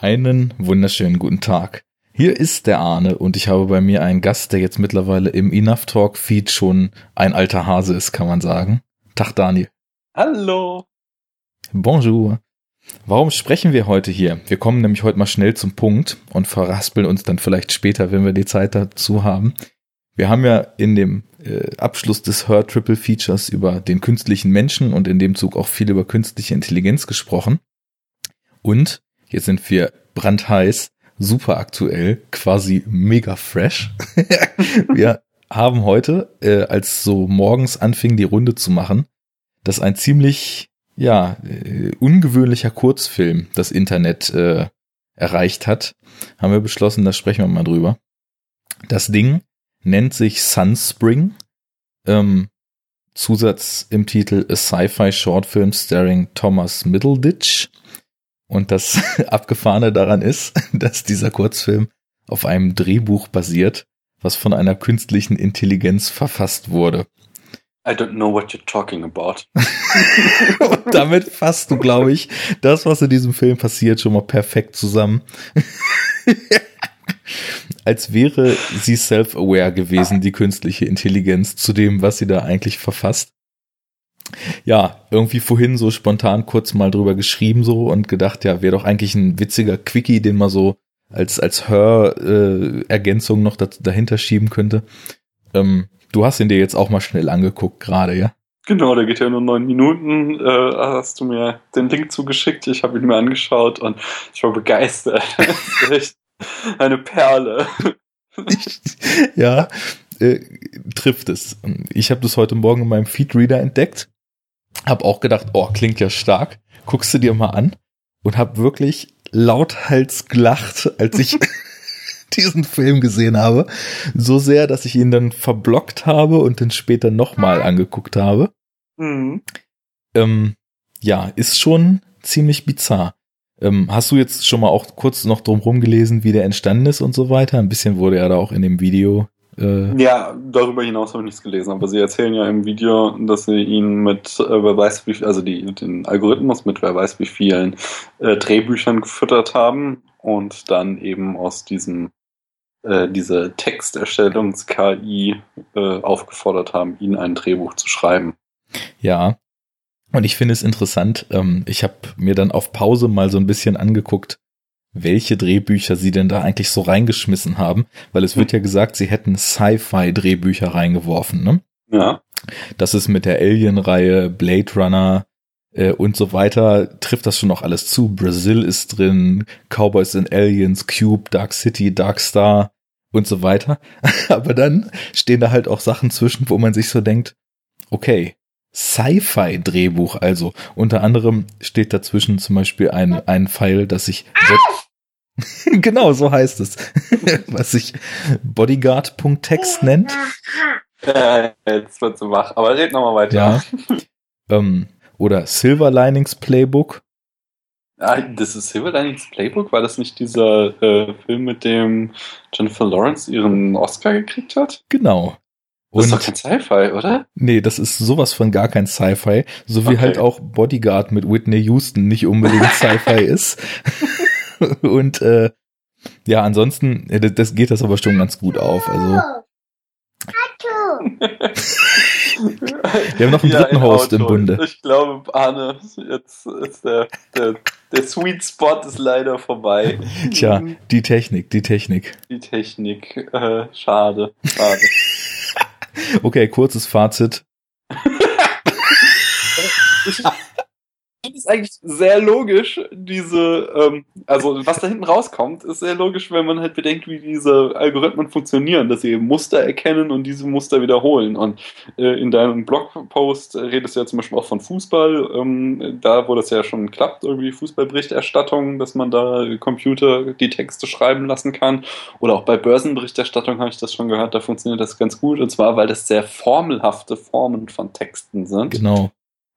Einen wunderschönen guten Tag. Hier ist der Arne und ich habe bei mir einen Gast, der jetzt mittlerweile im Enough Talk Feed schon ein alter Hase ist, kann man sagen. Tag Daniel. Hallo. Bonjour. Warum sprechen wir heute hier? Wir kommen nämlich heute mal schnell zum Punkt und verraspeln uns dann vielleicht später, wenn wir die Zeit dazu haben. Wir haben ja in dem äh, Abschluss des Her Triple Features über den künstlichen Menschen und in dem Zug auch viel über künstliche Intelligenz gesprochen. Und jetzt sind wir brandheiß, super aktuell, quasi mega fresh. wir haben heute, äh, als so morgens anfing, die Runde zu machen, dass ein ziemlich, ja, äh, ungewöhnlicher Kurzfilm das Internet äh, erreicht hat, haben wir beschlossen, da sprechen wir mal drüber. Das Ding nennt sich Sunspring. Ähm, Zusatz im Titel A Sci-Fi Short Film starring Thomas Middleditch. Und das Abgefahrene daran ist, dass dieser Kurzfilm auf einem Drehbuch basiert, was von einer künstlichen Intelligenz verfasst wurde. I don't know what you're talking about. Und damit fasst du, glaube ich, das, was in diesem Film passiert, schon mal perfekt zusammen. Als wäre sie self-aware gewesen, die künstliche Intelligenz, zu dem, was sie da eigentlich verfasst ja, irgendwie vorhin so spontan kurz mal drüber geschrieben so und gedacht, ja, wäre doch eigentlich ein witziger Quickie, den man so als, als Hör-Ergänzung äh, noch da, dahinter schieben könnte. Ähm, du hast ihn dir jetzt auch mal schnell angeguckt gerade, ja? Genau, der geht ja nur neun Minuten. Äh, hast du mir den Link zugeschickt, ich habe ihn mir angeschaut und ich war begeistert. das ist echt eine Perle. ja, äh, trifft es. Ich habe das heute Morgen in meinem Feedreader entdeckt hab auch gedacht, oh, klingt ja stark. Guckst du dir mal an und hab wirklich lauthals gelacht, als ich diesen Film gesehen habe. So sehr, dass ich ihn dann verblockt habe und dann später nochmal angeguckt habe. Mhm. Ähm, ja, ist schon ziemlich bizarr. Ähm, hast du jetzt schon mal auch kurz noch drum rumgelesen, wie der entstanden ist und so weiter? Ein bisschen wurde ja da auch in dem Video äh, ja, darüber hinaus habe ich nichts gelesen, aber sie erzählen ja im Video, dass sie ihn mit, äh, wer weiß wie, also die, den Algorithmus mit wer weiß wie vielen äh, Drehbüchern gefüttert haben und dann eben aus diesem äh, diese Texterstellungs-KI äh, aufgefordert haben, ihnen ein Drehbuch zu schreiben. Ja, und ich finde es interessant, ähm, ich habe mir dann auf Pause mal so ein bisschen angeguckt, welche Drehbücher sie denn da eigentlich so reingeschmissen haben, weil es wird ja gesagt, sie hätten Sci-Fi-Drehbücher reingeworfen, ne? Ja. Das ist mit der Alien-Reihe, Blade Runner äh, und so weiter, trifft das schon noch alles zu. Brazil ist drin, Cowboys and Aliens, Cube, Dark City, Dark Star und so weiter. Aber dann stehen da halt auch Sachen zwischen, wo man sich so denkt, okay, Sci-Fi-Drehbuch also. Unter anderem steht dazwischen zum Beispiel ein, ein Pfeil, das sich genau, so heißt es. Was sich Bodyguard.text nennt. Äh, jetzt wird so wach, aber red nochmal weiter. Ja. ähm, oder Silver Linings Playbook. Ah, das ist Silver Linings Playbook? War das nicht dieser äh, Film, mit dem Jennifer Lawrence ihren Oscar gekriegt hat? Genau. Und das ist doch kein Sci-Fi, oder? Nee, das ist sowas von gar kein Sci-Fi. So wie okay. halt auch Bodyguard mit Whitney Houston nicht unbedingt Sci-Fi ist. Und äh, ja, ansonsten, äh, das geht das aber schon ganz gut auf. Also. Wir haben noch einen ja, dritten ein Host Auto. im Bunde. Ich glaube, Arne, jetzt ist der, der, der Sweet Spot ist leider vorbei. Tja, die Technik, die Technik. Die Technik, äh, schade, schade. okay, kurzes Fazit. das ist eigentlich sehr logisch, diese, ähm, also was da hinten rauskommt, ist sehr logisch, wenn man halt bedenkt, wie diese Algorithmen funktionieren, dass sie Muster erkennen und diese Muster wiederholen. Und äh, in deinem Blogpost redest du ja zum Beispiel auch von Fußball, ähm, da wo das ja schon klappt, irgendwie Fußballberichterstattung, dass man da Computer die Texte schreiben lassen kann. Oder auch bei Börsenberichterstattung habe ich das schon gehört, da funktioniert das ganz gut. Und zwar, weil das sehr formelhafte Formen von Texten sind. Genau.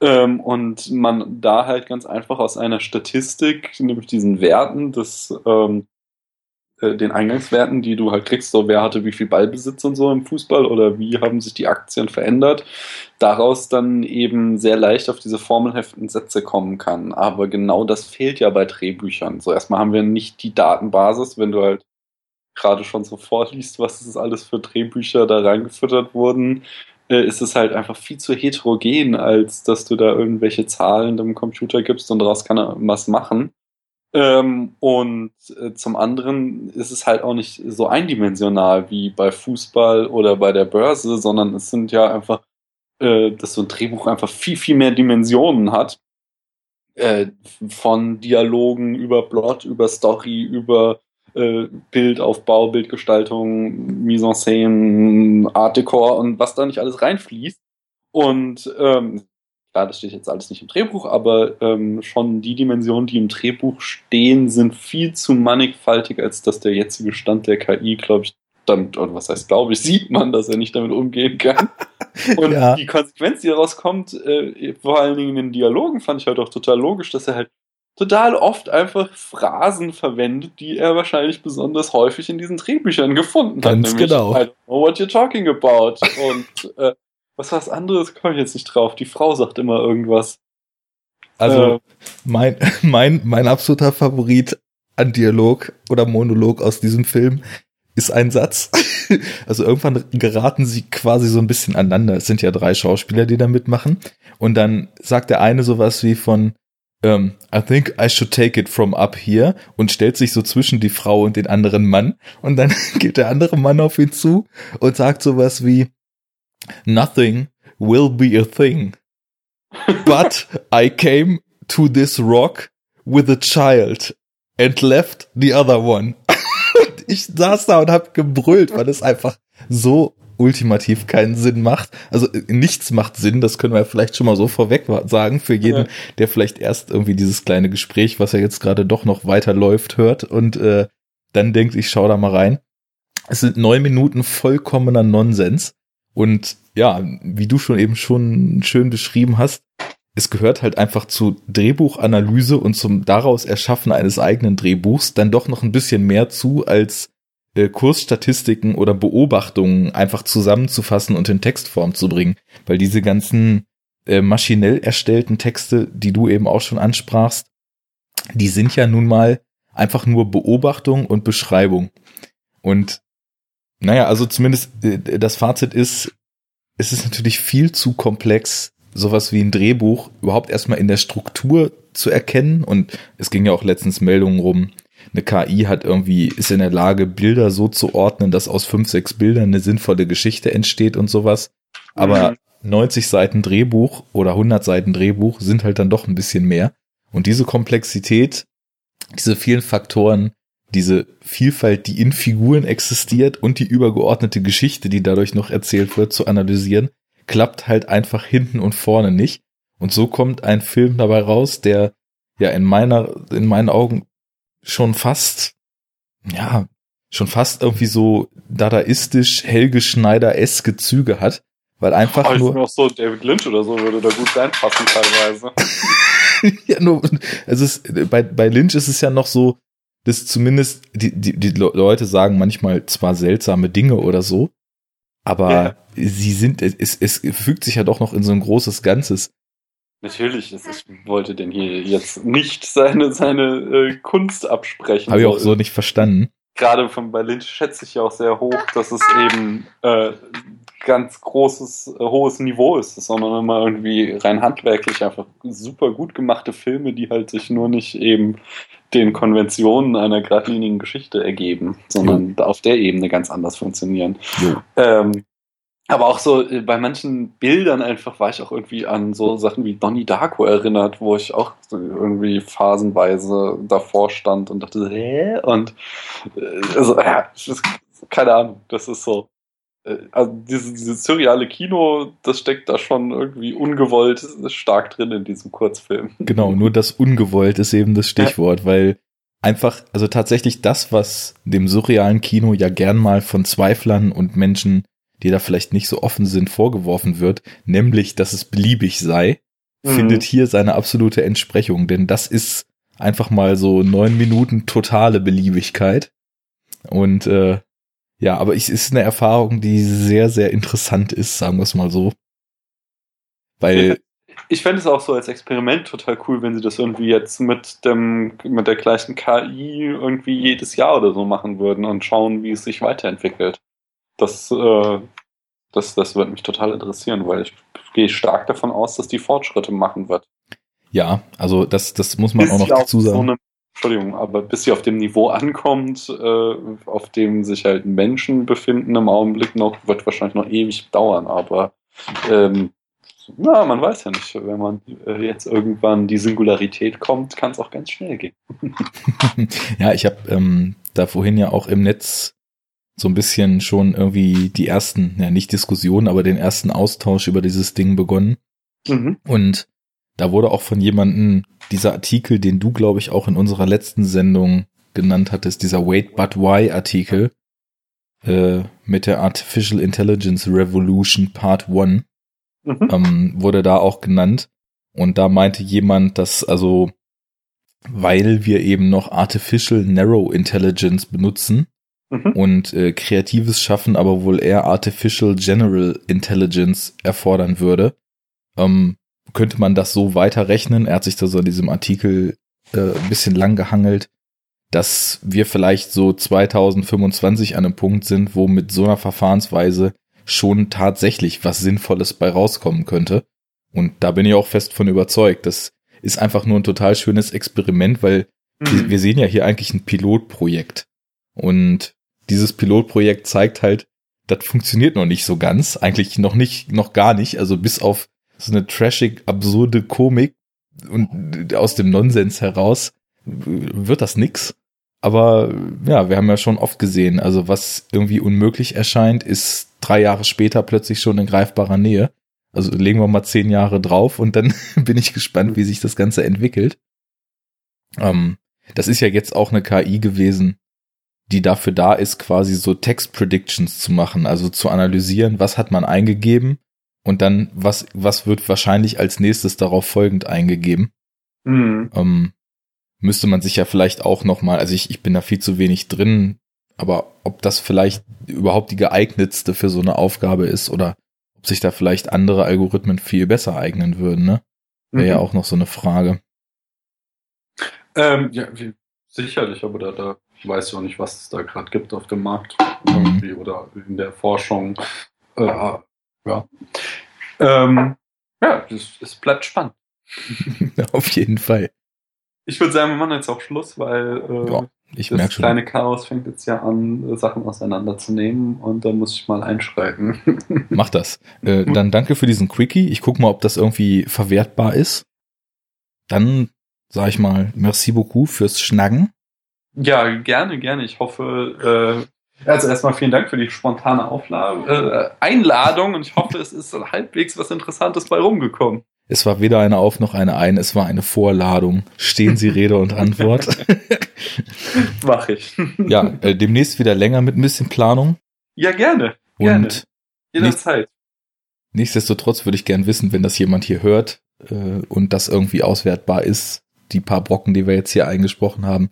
Ähm, und man da halt ganz einfach aus einer Statistik, nämlich diesen Werten des, ähm, äh, den Eingangswerten, die du halt kriegst, so wer hatte wie viel Ballbesitz und so im Fußball oder wie haben sich die Aktien verändert, daraus dann eben sehr leicht auf diese formelhaften Sätze kommen kann. Aber genau das fehlt ja bei Drehbüchern. So erstmal haben wir nicht die Datenbasis, wenn du halt gerade schon so vorliest, was ist alles für Drehbücher da reingefüttert wurden, äh, ist es halt einfach viel zu heterogen, als dass du da irgendwelche Zahlen dem Computer gibst und daraus kann er was machen. Ähm, und äh, zum anderen ist es halt auch nicht so eindimensional wie bei Fußball oder bei der Börse, sondern es sind ja einfach, äh, dass so ein Drehbuch einfach viel, viel mehr Dimensionen hat. Äh, von Dialogen über Plot, über Story, über äh, Bildaufbau, Bildgestaltung, Mise en Scène, Art Decor und was da nicht alles reinfließt. Und ähm, klar, das steht jetzt alles nicht im Drehbuch, aber ähm, schon die Dimensionen, die im Drehbuch stehen, sind viel zu mannigfaltig, als dass der jetzige Stand der KI, glaube ich, damit, oder was heißt, glaube ich, sieht man, dass er nicht damit umgehen kann. Und ja. die Konsequenz, die daraus kommt, äh, vor allen Dingen in den Dialogen, fand ich halt auch total logisch, dass er halt total oft einfach Phrasen verwendet, die er wahrscheinlich besonders häufig in diesen Drehbüchern gefunden Ganz hat. Ganz genau. I don't know what you're talking about. Und äh, was was anderes komme ich jetzt nicht drauf. Die Frau sagt immer irgendwas. Also äh, mein, mein, mein absoluter Favorit an Dialog oder Monolog aus diesem Film ist ein Satz. Also irgendwann geraten sie quasi so ein bisschen aneinander. Es sind ja drei Schauspieler, die da mitmachen. Und dann sagt der eine sowas wie von, um, ähm, I think I should take it from up here und stellt sich so zwischen die Frau und den anderen Mann. Und dann geht der andere Mann auf ihn zu und sagt sowas wie, Nothing will be a thing. But I came to this rock with a child and left the other one. ich saß da und hab gebrüllt, weil es einfach so ultimativ keinen Sinn macht. Also äh, nichts macht Sinn, das können wir vielleicht schon mal so vorweg sagen für jeden, ja. der vielleicht erst irgendwie dieses kleine Gespräch, was ja jetzt gerade doch noch weiterläuft, hört und äh, dann denkt, ich schau da mal rein. Es sind neun Minuten vollkommener Nonsens und ja, wie du schon eben schon schön beschrieben hast, es gehört halt einfach zu Drehbuchanalyse und zum daraus Erschaffen eines eigenen Drehbuchs dann doch noch ein bisschen mehr zu, als äh, Kursstatistiken oder Beobachtungen einfach zusammenzufassen und in Textform zu bringen. Weil diese ganzen äh, maschinell erstellten Texte, die du eben auch schon ansprachst, die sind ja nun mal einfach nur Beobachtung und Beschreibung. Und naja, also zumindest äh, das Fazit ist, es ist natürlich viel zu komplex, sowas wie ein Drehbuch überhaupt erstmal in der Struktur zu erkennen. Und es ging ja auch letztens Meldungen rum, eine KI hat irgendwie, ist in der Lage, Bilder so zu ordnen, dass aus fünf, sechs Bildern eine sinnvolle Geschichte entsteht und sowas. Aber mhm. 90 Seiten Drehbuch oder 100 Seiten Drehbuch sind halt dann doch ein bisschen mehr. Und diese Komplexität, diese vielen Faktoren, diese Vielfalt, die in Figuren existiert und die übergeordnete Geschichte, die dadurch noch erzählt wird, zu analysieren, klappt halt einfach hinten und vorne nicht. Und so kommt ein Film dabei raus, der ja in meiner, in meinen Augen schon fast, ja, schon fast irgendwie so dadaistisch Helge Schneider-eske Züge hat, weil einfach oh, nur noch so David Lynch oder so würde da gut reinpassen teilweise. ja, nur also es, bei bei Lynch ist es ja noch so, dass zumindest die die, die Leute sagen manchmal zwar seltsame Dinge oder so, aber ja. sie sind es es fügt sich ja doch noch in so ein großes Ganzes. Natürlich, ich wollte denn hier jetzt nicht seine, seine äh, Kunst absprechen. Habe ich auch so nicht verstanden. Gerade von bei Lynch schätze ich ja auch sehr hoch, dass es eben äh, ganz großes, äh, hohes Niveau ist, sondern immer irgendwie rein handwerklich einfach super gut gemachte Filme, die halt sich nur nicht eben den Konventionen einer geradlinigen Geschichte ergeben, sondern ja. auf der Ebene ganz anders funktionieren. Ja. Ähm, aber auch so äh, bei manchen Bildern einfach war ich auch irgendwie an so Sachen wie Donnie Darko erinnert, wo ich auch irgendwie phasenweise davor stand und dachte, hä? Und äh, also, ja, ist, keine Ahnung, das ist so. Äh, also dieses, dieses surreale Kino, das steckt da schon irgendwie ungewollt stark drin in diesem Kurzfilm. Genau, nur das ungewollt ist eben das Stichwort, weil einfach, also tatsächlich das, was dem surrealen Kino ja gern mal von Zweiflern und Menschen die da vielleicht nicht so offen sind, vorgeworfen wird, nämlich, dass es beliebig sei, mhm. findet hier seine absolute Entsprechung, denn das ist einfach mal so neun Minuten totale Beliebigkeit. Und äh, ja, aber es ist eine Erfahrung, die sehr, sehr interessant ist, sagen wir es mal so. Weil. Ich fände es auch so als Experiment total cool, wenn sie das irgendwie jetzt mit dem, mit der gleichen KI irgendwie jedes Jahr oder so machen würden und schauen, wie es sich weiterentwickelt. Das, äh, das, das würde mich total interessieren, weil ich gehe stark davon aus, dass die Fortschritte machen wird. Ja, also das, das muss man Bis auch noch dazu sagen. So eine, Entschuldigung, aber bis sie auf dem Niveau ankommt, äh, auf dem sich halt Menschen befinden im Augenblick noch, wird wahrscheinlich noch ewig dauern, aber ähm, na, man weiß ja nicht. Wenn man äh, jetzt irgendwann die Singularität kommt, kann es auch ganz schnell gehen. ja, ich habe ähm, da vorhin ja auch im Netz so ein bisschen schon irgendwie die ersten, ja nicht Diskussionen, aber den ersten Austausch über dieses Ding begonnen. Mhm. Und da wurde auch von jemandem dieser Artikel, den du, glaube ich, auch in unserer letzten Sendung genannt hattest, dieser Wait But Why Artikel äh, mit der Artificial Intelligence Revolution Part 1 Mhm. ähm, wurde da auch genannt. Und da meinte jemand, dass also, weil wir eben noch Artificial Narrow Intelligence benutzen Mhm. und äh, kreatives Schaffen aber wohl eher Artificial General Intelligence erfordern würde, ähm, könnte man das so weiterrechnen. Er hat sich da so in diesem Artikel äh, ein bisschen lang gehangelt, dass wir vielleicht so 2025 an einem Punkt sind, wo mit so einer Verfahrensweise schon tatsächlich was Sinnvolles bei rauskommen könnte. Und da bin ich auch fest von überzeugt. Das ist einfach nur ein total schönes Experiment, weil wir, Mhm. wir sehen ja hier eigentlich ein Pilotprojekt. Und dieses Pilotprojekt zeigt halt, das funktioniert noch nicht so ganz. Eigentlich noch nicht, noch gar nicht. Also bis auf so eine trashig, absurde Komik und aus dem Nonsens heraus wird das nix. Aber ja, wir haben ja schon oft gesehen, also was irgendwie unmöglich erscheint, ist drei Jahre später plötzlich schon in greifbarer Nähe. Also legen wir mal zehn Jahre drauf und dann bin ich gespannt, wie sich das Ganze entwickelt. Ähm, das ist ja jetzt auch eine KI gewesen, die dafür da ist, quasi so Text Predictions zu machen, also zu analysieren, was hat man eingegeben und dann was, was wird wahrscheinlich als nächstes darauf folgend eingegeben. Mhm. Ähm, müsste man sich ja vielleicht auch noch mal, also ich, ich bin da viel zu wenig drin, aber ob das vielleicht überhaupt die geeignetste für so eine Aufgabe ist oder ob sich da vielleicht andere Algorithmen viel besser eignen würden, ne? Wäre ja Mhm. auch noch so eine Frage. Ähm, ja, wie, sicherlich, aber da, da weiß ich auch nicht, was es da gerade gibt auf dem Markt Mhm. irgendwie oder in der Forschung. Äh, ja. Ähm, ja, es, es bleibt spannend. Auf jeden Fall. Ich würde sagen, wir machen jetzt auch Schluss, weil äh, Ja, Ich das schon. kleine Chaos fängt jetzt ja an, Sachen auseinanderzunehmen und da muss ich mal einschreiten. Mach das. Äh, dann danke für diesen Quickie. Ich guck mal, ob das irgendwie verwertbar ist. Dann sage ich mal, merci beaucoup fürs Schnacken. Ja, gerne, gerne. Ich hoffe, äh, also erstmal vielen Dank für die spontane Auflage, äh, Einladung und ich hoffe, es ist halbwegs was Interessantes bei rumgekommen. Es war weder eine Auf noch eine Ein, es war eine Vorladung. Stehen Sie Rede und Antwort. Mach ich. ja, äh, demnächst wieder länger mit ein bisschen Planung. Ja, gerne. Gerne. Und Jederzeit. nichtsdestotrotz würde ich gern wissen, wenn das jemand hier hört äh, und das irgendwie auswertbar ist, die paar Brocken, die wir jetzt hier eingesprochen haben.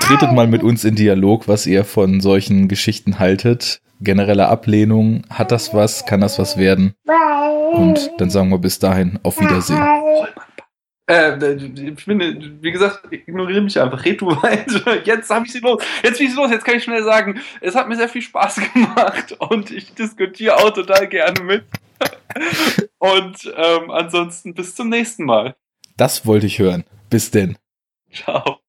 Tretet mal mit uns in Dialog, was ihr von solchen Geschichten haltet. Generelle Ablehnung, hat das was, kann das was werden? Und dann sagen wir bis dahin auf Wiedersehen. Äh, ich finde, wie gesagt, ignoriere mich einfach, red du weiter. Jetzt habe ich sie los. Jetzt bin ich los. Jetzt kann ich schnell sagen, es hat mir sehr viel Spaß gemacht und ich diskutiere auch total gerne mit. Und ähm, ansonsten bis zum nächsten Mal. Das wollte ich hören. Bis denn. Ciao.